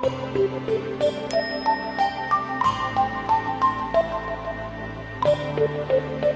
Thank you.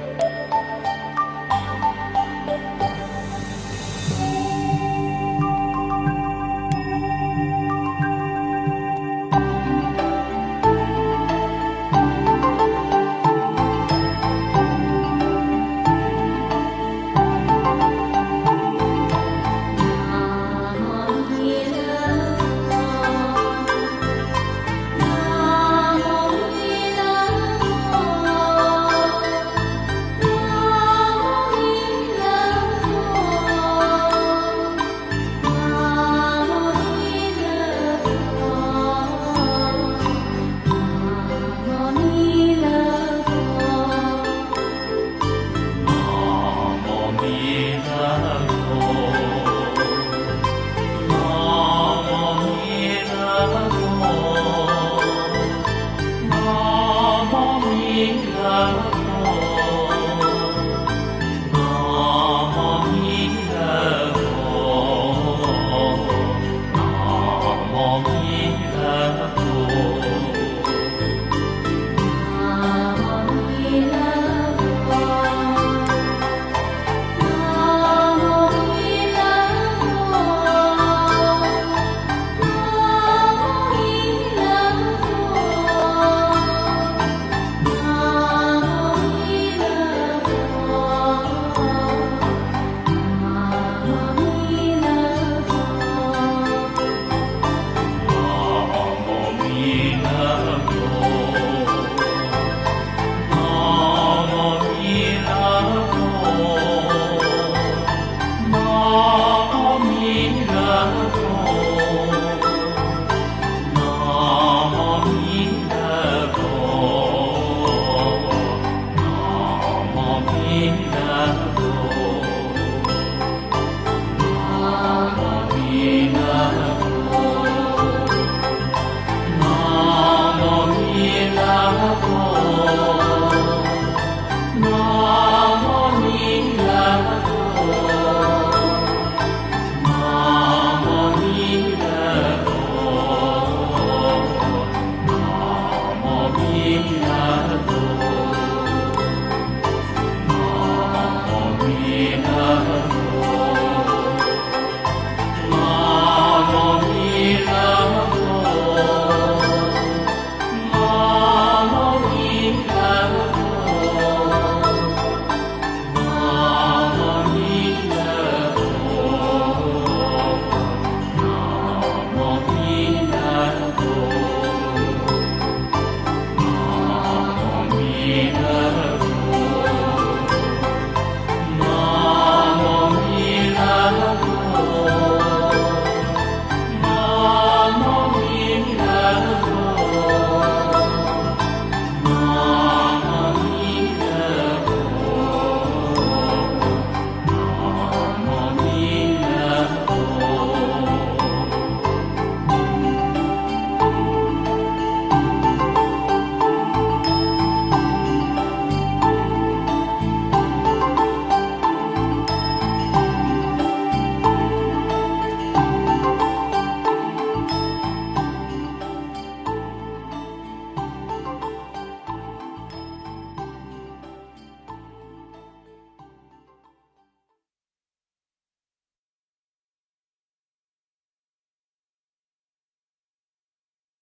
的蜡